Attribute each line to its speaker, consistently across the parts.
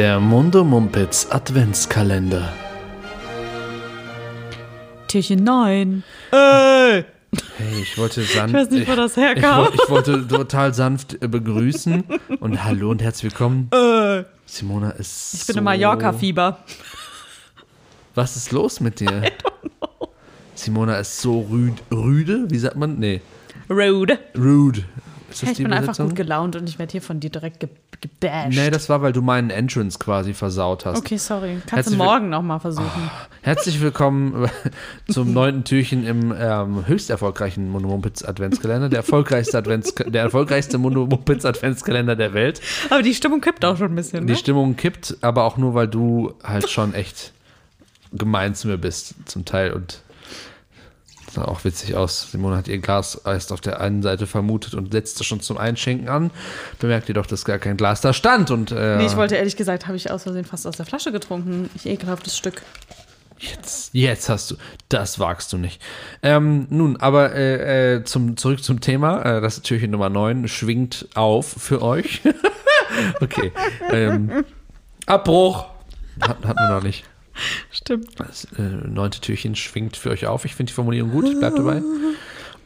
Speaker 1: Der Mundo Mumpitz Adventskalender.
Speaker 2: Türchen 9. Ey!
Speaker 1: Hey, ich wollte sanft.
Speaker 2: Ich weiß nicht, wo das
Speaker 1: ich,
Speaker 2: herkam.
Speaker 1: wo- ich wollte total sanft äh, begrüßen und hallo und herzlich willkommen.
Speaker 2: Äh,
Speaker 1: Simona ist.
Speaker 2: ich bin
Speaker 1: so,
Speaker 2: im Mallorca-Fieber.
Speaker 1: Was ist los mit dir? Simona ist so rüd, rüde. Wie sagt man? Nee,
Speaker 2: Rude.
Speaker 1: rude. Ist das
Speaker 2: Hey, ich
Speaker 1: die
Speaker 2: bin einfach
Speaker 1: Übersetzung?
Speaker 2: gut gelaunt und ich werde hier von dir direkt ge gebasht.
Speaker 1: Nee, das war, weil du meinen Entrance quasi versaut hast.
Speaker 2: okay, sorry. Kannst
Speaker 1: Herzlich
Speaker 2: du morgen nochmal versuchen.
Speaker 1: Herzlich willkommen zum neunten Türchen im ähm, höchst erfolgreichen Monomumpitz Adventskalender, der erfolgreichste Advents der erfolgreichste Monomumpitz Adventskalender der Welt.
Speaker 2: Aber die Stimmung kippt auch schon ein bisschen,
Speaker 1: Die
Speaker 2: ne?
Speaker 1: Stimmung kippt, aber auch nur, weil du halt schon echt gemein zu mir bist, zum Teil. Und sah auch witzig aus. Simone hat ihr Glas erst auf der einen Seite vermutet und setzte schon zum Einschenken an. Bemerkt jedoch, dass gar kein Glas da stand. Und äh,
Speaker 2: Nee, ich wollte ehrlich gesagt, habe ich aus Versehen fast aus der Flasche getrunken. Ich ekelhaftes Stück.
Speaker 1: jetzt, jetzt hast du, das wagst du nicht. Ähm, nun, aber äh, äh, zum, zurück zum Thema. Äh, das Türchen Nummer 9 schwingt auf für euch. okay. Ähm, Abbruch. Hat, hatten wir noch nicht.
Speaker 2: Stimmt.
Speaker 1: Das äh, neunte Türchen schwingt für euch auf. Ich finde die Formulierung gut, ich bleib dabei.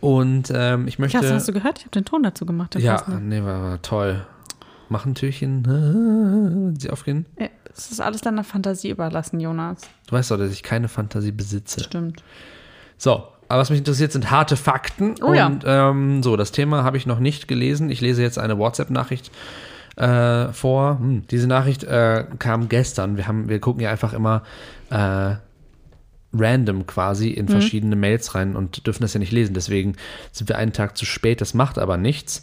Speaker 1: Und ähm, ich möchte.
Speaker 2: Klasse, hast du gehört? Ich habe den Ton dazu gemacht.
Speaker 1: ja,
Speaker 2: Klasse.
Speaker 1: nee, war, war toll. Machen Türchen, sie aufgehen.
Speaker 2: Es ist alles deiner Fantasie überlassen, Jonas.
Speaker 1: Du weißt doch, dass ich keine Fantasie besitze.
Speaker 2: Stimmt.
Speaker 1: So, aber was mich interessiert, sind harte Fakten.
Speaker 2: Oh ja.
Speaker 1: Und ähm, so, das Thema habe ich noch nicht gelesen. Ich lese jetzt eine WhatsApp-Nachricht äh, vor. Hm, diese Nachricht äh, kam gestern. Wir, haben, wir gucken ja einfach immer äh, random quasi
Speaker 2: Mhm.
Speaker 1: in verschiedene Mails rein und dürfen das ja nicht lesen. Deswegen sind wir einen Tag zu spät. Das macht aber nichts.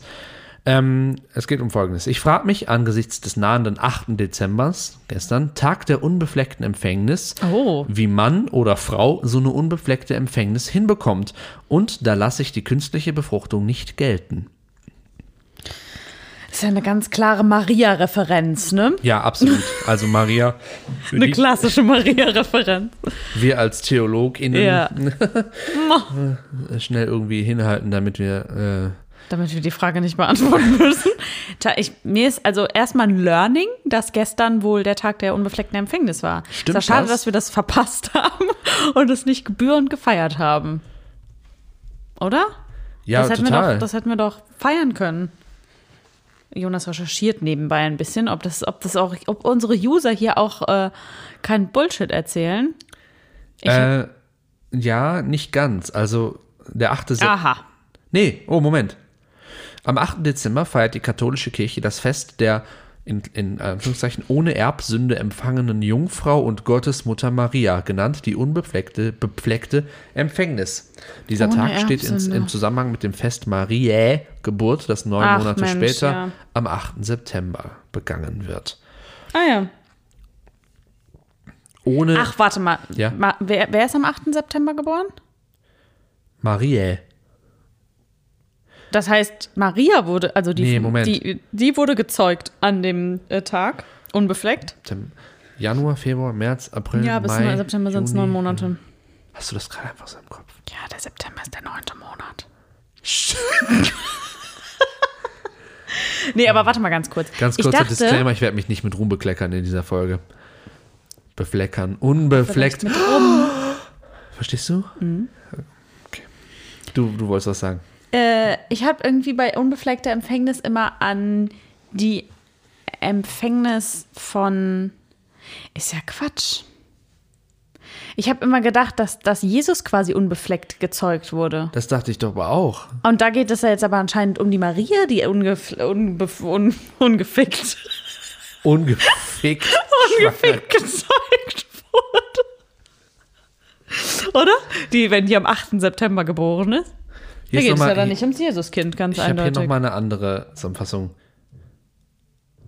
Speaker 1: Ähm, es geht um Folgendes. Ich frage mich angesichts des nahenden 8. Dezembers, gestern, Tag der unbefleckten Empfängnis,
Speaker 2: Oh.
Speaker 1: wie Mann oder Frau so eine unbefleckte Empfängnis hinbekommt. Und da lasse ich die künstliche Befruchtung nicht gelten.
Speaker 2: Ist ja eine ganz klare Maria-Referenz, ne?
Speaker 1: Ja, absolut. Also Maria,
Speaker 2: Eine
Speaker 1: die,
Speaker 2: klassische Maria-Referenz.
Speaker 1: wir als TheologInnen
Speaker 2: Ja.
Speaker 1: schnell irgendwie hinhalten, damit wir...
Speaker 2: Damit wir die Frage nicht beantworten müssen. Ich, mir ist also erstmal ein Learning, dass gestern wohl der Tag der unbefleckten Empfängnis war.
Speaker 1: Stimmt
Speaker 2: ist ja schade,
Speaker 1: das?
Speaker 2: dass wir das verpasst haben und es nicht gebührend gefeiert haben. Oder?
Speaker 1: Äh, ja,
Speaker 2: das, hätten
Speaker 1: total.
Speaker 2: Wir doch, das hätten wir doch feiern können. Jonas recherchiert nebenbei ein bisschen, ob das, ob das auch, ob unsere User hier auch äh, kein Bullshit erzählen. Ich,
Speaker 1: äh, ja, nicht ganz. Also der 8. Sep-
Speaker 2: aha.
Speaker 1: Nee, oh, Moment. Am 8. Dezember feiert die katholische Kirche das Fest der in, in Anführungszeichen ohne Erbsünde empfangenen Jungfrau und Gottesmutter Maria, genannt die unbefleckte befleckte Empfängnis. Dieser
Speaker 2: Ohne
Speaker 1: Tag steht ins, im Zusammenhang mit dem Fest Mariä, Geburt, das neun
Speaker 2: Ach,
Speaker 1: Monate
Speaker 2: Mensch,
Speaker 1: später
Speaker 2: ja.
Speaker 1: am 8. September begangen wird.
Speaker 2: Ah ja.
Speaker 1: Ohne
Speaker 2: Ach, warte mal.
Speaker 1: Ja.
Speaker 2: Ma, wer, wer ist am 8. September geboren?
Speaker 1: Mariä.
Speaker 2: Das heißt, Maria wurde, also die,
Speaker 1: Nee, Moment.
Speaker 2: die, die wurde gezeugt an dem äh, Tag, unbefleckt.
Speaker 1: Januar, Februar, März, April,
Speaker 2: Ja, bis
Speaker 1: Mai,
Speaker 2: September sind es neun Monate.
Speaker 1: Hast du das gerade einfach so im Kopf?
Speaker 2: Ja, der September ist der neunte Monat. nee, aber warte mal ganz kurz.
Speaker 1: Ganz
Speaker 2: ich
Speaker 1: kurzer
Speaker 2: dachte,
Speaker 1: Disclaimer, ich werde mich nicht mit Ruhm bekleckern in dieser Folge. Befleckern. Unbefleckt. Verstehst du?
Speaker 2: Mhm.
Speaker 1: Okay. Du, du wolltest was sagen.
Speaker 2: Äh, ich habe irgendwie bei unbefleckter Empfängnis immer an die Empfängnis von. Ist ja Quatsch. Ich habe immer gedacht, dass, dass Jesus quasi unbefleckt gezeugt wurde.
Speaker 1: Das dachte ich doch aber auch.
Speaker 2: Und da geht es ja jetzt aber anscheinend um die Maria, die ungef unbef un ungefickt,
Speaker 1: Ungefickt.
Speaker 2: ungefickt gezeugt wurde. Oder? Die, wenn die am 8. September geboren ist.
Speaker 1: Hier
Speaker 2: Da geht es ja dann nicht ums Jesuskind, ganz
Speaker 1: Ich habe hier
Speaker 2: eindeutig.
Speaker 1: nochmal eine andere Zusammenfassung.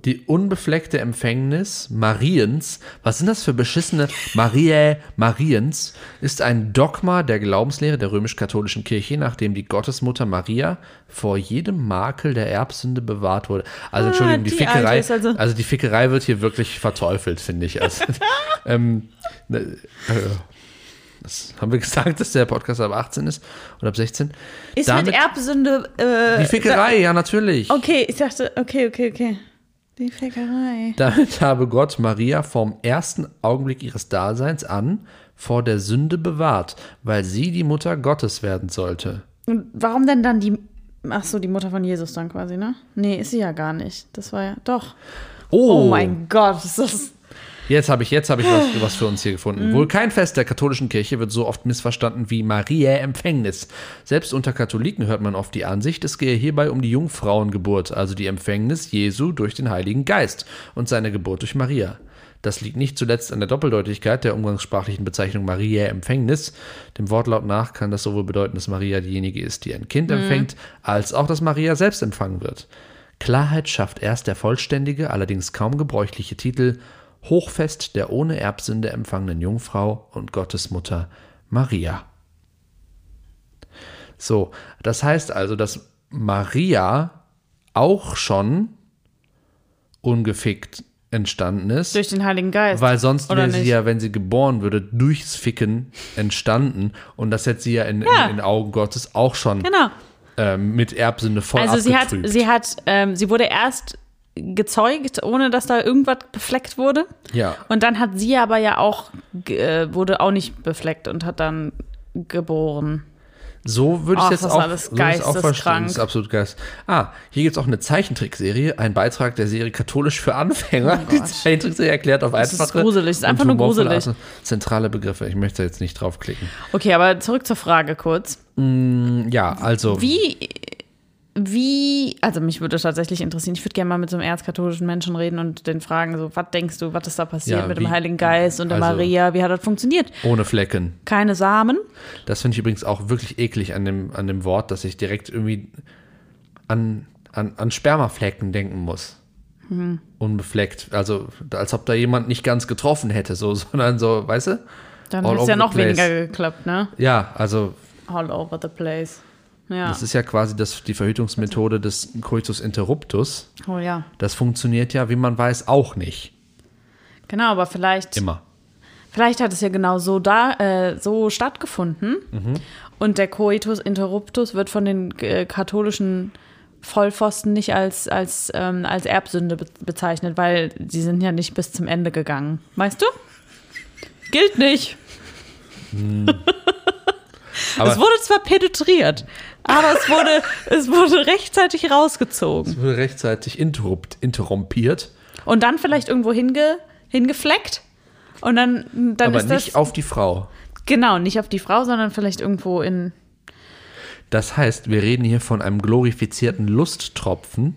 Speaker 1: Die unbefleckte Empfängnis Mariens, was sind das für beschissene Mariä Mariens, ist ein Dogma der Glaubenslehre der römisch-katholischen Kirche, nachdem die Gottesmutter Maria vor jedem Makel der Erbsünde bewahrt wurde. Also Entschuldigung, die,
Speaker 2: die
Speaker 1: Fickerei, also,
Speaker 2: also-
Speaker 1: die Fickerei wird hier wirklich verteufelt, finde ich. Also, ähm, ne, äh, das haben wir gesagt, dass der Podcast ab 18 ist oder ab 16.
Speaker 2: Ist
Speaker 1: Damit-
Speaker 2: mit Erbsünde. Äh,
Speaker 1: die Fickerei, ja natürlich.
Speaker 2: Okay, ich dachte, okay, okay, okay. Die Fickerei.
Speaker 1: Damit habe Gott Maria vom ersten Augenblick ihres Daseins an vor der Sünde bewahrt, weil sie die Mutter Gottes werden sollte.
Speaker 2: Und warum denn dann die. Ach so, die Mutter von Jesus dann quasi, ne? Nee, ist sie ja gar nicht. Das war ja. Doch. Oh, mein Gott, ist das.
Speaker 1: Jetzt habe ich, jetzt habe ich was, was für uns hier gefunden. Wohl kein Fest der katholischen Kirche wird so oft missverstanden wie Mariä Empfängnis. Selbst unter Katholiken hört man oft die Ansicht, es gehe hierbei um die Jungfrauengeburt, also die Empfängnis Jesu durch den Heiligen Geist und seine Geburt durch Maria. Das liegt nicht zuletzt an der Doppeldeutigkeit der umgangssprachlichen Bezeichnung Mariä Empfängnis. Dem Wortlaut nach kann das sowohl bedeuten, dass Maria diejenige ist, die ein Kind empfängt, als auch, dass Maria selbst empfangen wird. Klarheit schafft erst der vollständige, allerdings kaum gebräuchliche Titel Hochfest der ohne Erbsünde empfangenen Jungfrau und Gottesmutter Maria. So, das heißt also, dass Maria auch schon ungefickt entstanden ist.
Speaker 2: Durch den Heiligen Geist.
Speaker 1: Weil sonst wäre sie ja, wenn sie geboren würde, durchs Ficken entstanden. Und das hätte sie ja in,
Speaker 2: Ja.
Speaker 1: in, in Augen Gottes auch schon
Speaker 2: Genau.
Speaker 1: ähm, mit Erbsünde voll
Speaker 2: Also sie hat,
Speaker 1: abgetrübt.
Speaker 2: sie hat, ähm, sie wurde erst gezeugt, ohne dass da irgendwas befleckt wurde.
Speaker 1: Ja.
Speaker 2: Und dann hat sie aber ja auch, äh, wurde auch nicht befleckt und hat dann geboren.
Speaker 1: So würde ich
Speaker 2: Ach,
Speaker 1: jetzt
Speaker 2: das
Speaker 1: auch,
Speaker 2: ist alles
Speaker 1: so auch verstehen. Das ist absolut geist. Ah, hier gibt es auch eine Zeichentrickserie, ein Beitrag der Serie Katholisch für Anfänger.
Speaker 2: Oh
Speaker 1: Die. Zeichentrickserie erklärt auf
Speaker 2: Das ist
Speaker 1: einfache
Speaker 2: gruselig, das ist einfach nur gruselig.
Speaker 1: Zentrale Begriffe. Ich möchte jetzt nicht draufklicken.
Speaker 2: Okay, aber zurück zur Frage kurz.
Speaker 1: Ja, also
Speaker 2: Wie, wie, also mich würde tatsächlich interessieren, ich würde gerne mal mit so einem erzkatholischen Menschen reden und den fragen, so, was denkst du, was ist da passiert
Speaker 1: Ja,
Speaker 2: mit
Speaker 1: wie-
Speaker 2: dem Heiligen Geist und der
Speaker 1: also-
Speaker 2: Maria, wie hat das funktioniert?
Speaker 1: ohne Flecken.
Speaker 2: Keine Samen?
Speaker 1: Das finde ich übrigens auch wirklich eklig an dem, an dem Wort, dass ich direkt irgendwie an, an, an Spermaflecken denken muss.
Speaker 2: Mhm.
Speaker 1: Unbefleckt. Also, als ob da jemand nicht ganz getroffen hätte, so, sondern so, weißt du?
Speaker 2: Dann
Speaker 1: All
Speaker 2: ist ja noch
Speaker 1: place.
Speaker 2: weniger geklappt, ne?
Speaker 1: Ja, also
Speaker 2: All over the place. Ja.
Speaker 1: Das ist ja quasi das, die Verhütungsmethode des Coitus interruptus.
Speaker 2: oh ja.
Speaker 1: Das funktioniert ja, wie man weiß, auch nicht.
Speaker 2: Genau, aber vielleicht,
Speaker 1: Immer.
Speaker 2: vielleicht hat es ja genau so da, äh, so stattgefunden.
Speaker 1: Mhm.
Speaker 2: Und der Coitus interruptus wird von den äh, katholischen Vollpfosten nicht als, als, ähm, als Erbsünde be bezeichnet, weil sie sind ja nicht bis zum Ende gegangen. Weißt du? Gilt nicht.
Speaker 1: Aber
Speaker 2: es wurde zwar penetriert, aber es wurde, es wurde rechtzeitig rausgezogen.
Speaker 1: es wurde rechtzeitig interrupt, interrompiert,
Speaker 2: Und dann vielleicht irgendwo hinge, hingefleckt. Und dann, dann
Speaker 1: aber
Speaker 2: ist das.
Speaker 1: nicht auf die Frau.
Speaker 2: Genau, nicht auf die Frau, sondern vielleicht irgendwo in.
Speaker 1: Das heißt, wir reden hier von einem glorifizierten Lusttropfen,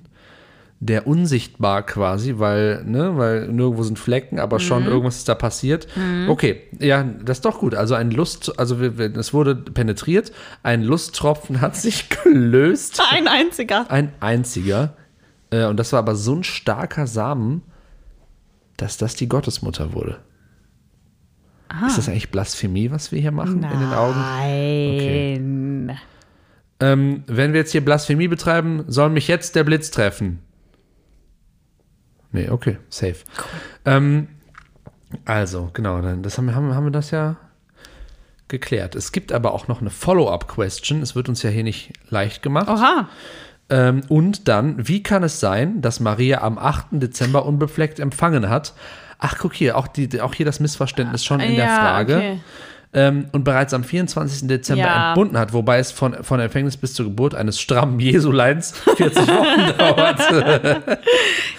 Speaker 1: der unsichtbar quasi, weil, ne, weil nirgendwo sind Flecken, aber schon
Speaker 2: Mhm.
Speaker 1: irgendwas ist da passiert. Okay, ja, das ist doch gut. Also ein Lust, also es wurde penetriert, ein Lusttropfen hat sich gelöst.
Speaker 2: Ein einziger.
Speaker 1: Ein einziger. Äh, und das war aber so ein starker Samen, dass das die Gottesmutter wurde. Ist das eigentlich Blasphemie, was wir hier machen in den Augen?
Speaker 2: Nein.
Speaker 1: Ähm, wenn wir jetzt hier Blasphemie betreiben, soll mich jetzt der Blitz treffen. Nee, okay, safe. Ähm, also, genau, dann das haben, wir- haben, haben wir das ja geklärt. Es gibt aber auch noch eine Follow-up-Question. Es wird uns ja hier nicht leicht gemacht.
Speaker 2: Oha.
Speaker 1: Ähm, und dann, wie kann es sein, dass Maria am 8. Dezember unbefleckt empfangen hat? Ach, guck hier, auch, die, auch hier das Missverständnis schon in der
Speaker 2: Ja,
Speaker 1: Frage.
Speaker 2: okay.
Speaker 1: Ähm, und bereits am 24. Dezember
Speaker 2: Ja.
Speaker 1: entbunden hat, wobei es von, von Empfängnis bis zur Geburt eines strammen Jesuleins 40 Wochen dauert.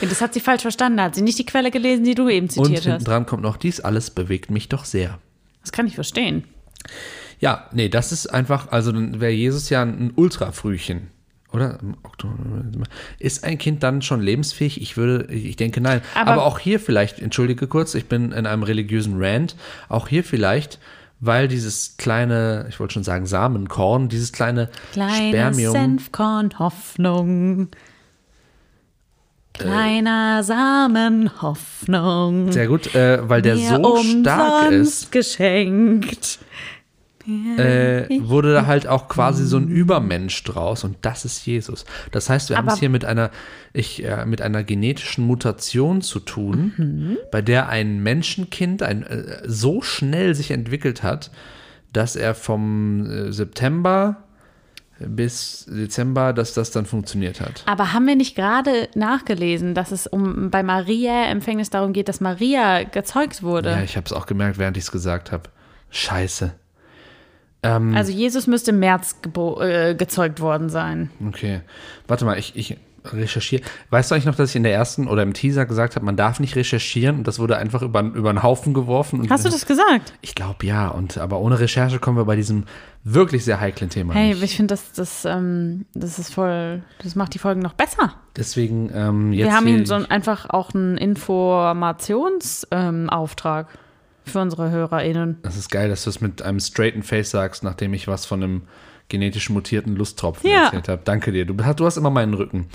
Speaker 2: Ja, das hat sie falsch verstanden. Hat sie nicht die Quelle gelesen, die du eben
Speaker 1: Und
Speaker 2: zitiert
Speaker 1: hinten
Speaker 2: hast.
Speaker 1: dran kommt noch, dies alles bewegt mich doch sehr.
Speaker 2: Das kann ich verstehen.
Speaker 1: Ja, nee, das ist einfach, also dann wäre Jesus ja ein Ultrafrühchen. Oder? Ist ein Kind dann schon lebensfähig? Ich würde, ich denke nein.
Speaker 2: Aber-
Speaker 1: Aber, auch hier vielleicht, entschuldige kurz, ich bin in einem religiösen Rant, auch hier vielleicht, weil dieses kleine, ich wollte schon sagen Samenkorn, dieses kleine
Speaker 2: Kleiner
Speaker 1: Spermium,
Speaker 2: Senfkorn Hoffnung. Kleiner Samen Hoffnung.
Speaker 1: sehr gut, äh, weil der so stark ist,
Speaker 2: geschenkt.
Speaker 1: Äh, wurde da halt auch quasi so ein Übermensch draus und das ist Jesus. Das heißt, wir haben es hier mit einer, ich, äh, mit einer genetischen Mutation zu tun,
Speaker 2: Mhm.
Speaker 1: bei der ein Menschenkind ein, äh, so schnell sich entwickelt hat, dass er vom äh, September bis Dezember, dass das dann funktioniert hat.
Speaker 2: Aber haben wir nicht gerade nachgelesen, dass es um bei Maria Empfängnis darum geht, dass Maria gezeugt wurde?
Speaker 1: Ja, ich habe es auch gemerkt, während ich es gesagt habe. Scheiße. Ähm,
Speaker 2: also Jesus müsste im März äh, gezeugt worden sein.
Speaker 1: Okay. Warte mal, ich, ich recherchiere. Weißt du eigentlich noch, dass ich in der ersten oder im Teaser gesagt habe, man darf nicht recherchieren und das wurde einfach über, über den Haufen geworfen?
Speaker 2: Hast du das gesagt?
Speaker 1: Ich glaube ja, und aber ohne Recherche kommen wir bei diesem wirklich sehr heiklen Thema
Speaker 2: Hey,
Speaker 1: nicht.
Speaker 2: ich finde, das, das, ähm, das ist voll, das macht die Folgen noch besser.
Speaker 1: Deswegen ähm, jetzt
Speaker 2: wir haben
Speaker 1: hier-
Speaker 2: ihm so ein, einfach auch einen Informationsauftrag Auftrag für unsere HörerInnen.
Speaker 1: Das ist geil, dass du es mit einem straighten Face sagst, nachdem ich was von einem genetisch mutierten Lusttropfen
Speaker 2: Ja.
Speaker 1: erzählt habe. Danke dir. Du, hast- du hast immer meinen Rücken.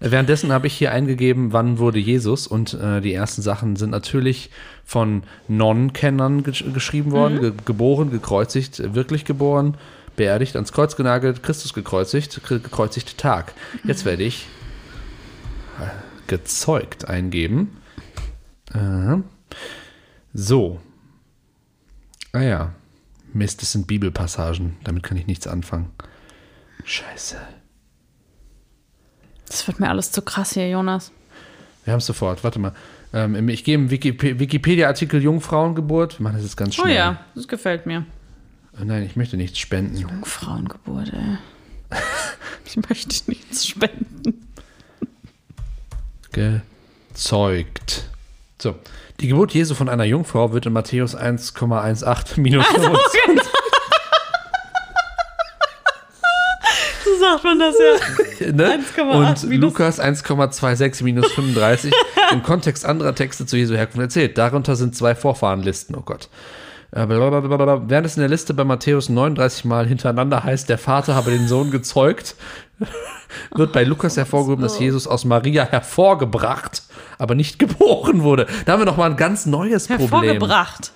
Speaker 1: Äh, Währenddessen habe ich hier eingegeben, wann wurde Jesus und äh, die ersten Sachen sind natürlich von Non-Kennern gesch geschrieben worden. Ge geboren, gekreuzigt, wirklich geboren, beerdigt, ans Kreuz genagelt, Christus gekreuzigt, ge- gekreuzigt Tag. Jetzt werde ich äh, gezeugt eingeben. Äh, so, Ah ja. Mist, das sind Bibelpassagen. Damit kann ich nichts anfangen. Scheiße.
Speaker 2: Das wird mir alles zu krass hier, Jonas.
Speaker 1: Wir haben es sofort. Warte mal. Ähm, ich gehe im Wiki Wikipedia-Artikel Jungfrauengeburt. Wir machen das jetzt ganz
Speaker 2: Oh
Speaker 1: schnell.
Speaker 2: ja, das gefällt mir.
Speaker 1: Äh, Nein, ich möchte nichts spenden.
Speaker 2: Frauengeburt, ey. Ich möchte nichts spenden.
Speaker 1: Gezeugt. So. Die Geburt Jesu von einer Jungfrau wird in Matthäus 1,18 minus
Speaker 2: Also,
Speaker 1: 25.
Speaker 2: So sagt man das ja.
Speaker 1: ne?
Speaker 2: 1,8
Speaker 1: Und Lukas 1,26 minus 35 im Kontext anderer Texte zu Jesu Herkunft erzählt. Darunter sind zwei Vorfahrenlisten, oh Gott. Äh, blablabla. Während es in der Liste bei Matthäus 39 Mal hintereinander heißt, der Vater habe den Sohn gezeugt, wird bei Lukas hervorgehoben, dass Jesus aus Maria hervorgebracht, aber nicht geboren wurde. Da haben wir noch mal ein ganz neues Problem.
Speaker 2: Hervorgebracht.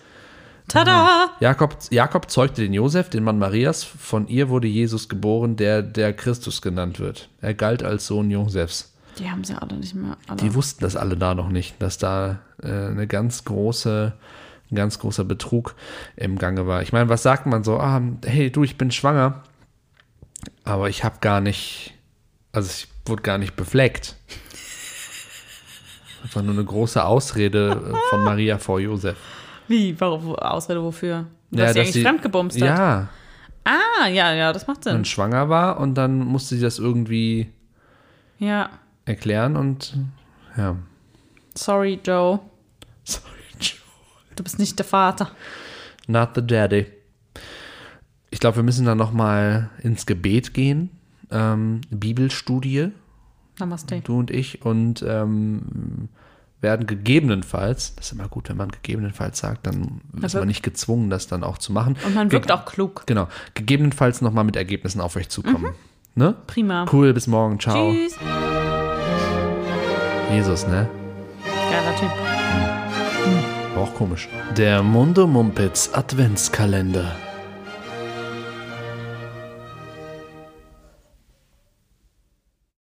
Speaker 2: Tada!
Speaker 1: Jakob, Jakob zeugte den Josef, den Mann Marias. Von ihr wurde Jesus geboren, der der Christus genannt wird. Er galt als Sohn Josefs.
Speaker 2: Die haben sie alle nicht mehr. Alle.
Speaker 1: Die wussten das alle da noch nicht, dass da äh, eine ganz große, ein ganz großer Betrug im Gange war. Ich meine, was sagt man so? Ah, hey, du, ich bin schwanger, aber ich habe gar nicht, also ich wurde gar nicht befleckt. Das war nur eine große Ausrede von Maria vor Josef.
Speaker 2: Wie? Warum? Ausrede wofür? Dass
Speaker 1: Ja,
Speaker 2: sie eigentlich fremdgebumst hat.
Speaker 1: Ja,
Speaker 2: Ah, ja, ja, das macht Sinn.
Speaker 1: und schwanger war und dann musste sie das irgendwie
Speaker 2: Ja.
Speaker 1: erklären und ja.
Speaker 2: Sorry, Joe.
Speaker 1: Sorry, Joe.
Speaker 2: Du bist nicht der Vater.
Speaker 1: Not the daddy. Ich glaube, wir müssen dann noch mal ins Gebet gehen. Ähm, Bibelstudie,
Speaker 2: Namaste.
Speaker 1: du und ich, und ähm, werden gegebenenfalls, das ist immer gut, wenn man gegebenenfalls sagt, dann ist
Speaker 2: wirkt-
Speaker 1: man nicht gezwungen, das dann auch zu machen.
Speaker 2: Und man wirkt
Speaker 1: Ge-
Speaker 2: auch klug.
Speaker 1: Genau, gegebenenfalls noch mal mit Ergebnissen auf euch zukommen. Ne?
Speaker 2: Prima.
Speaker 1: Cool, bis morgen, ciao.
Speaker 2: Tschüss.
Speaker 1: Jesus, ne?
Speaker 2: Geiler Typ.
Speaker 1: War auch komisch. Der Mundo Mumpitz Adventskalender.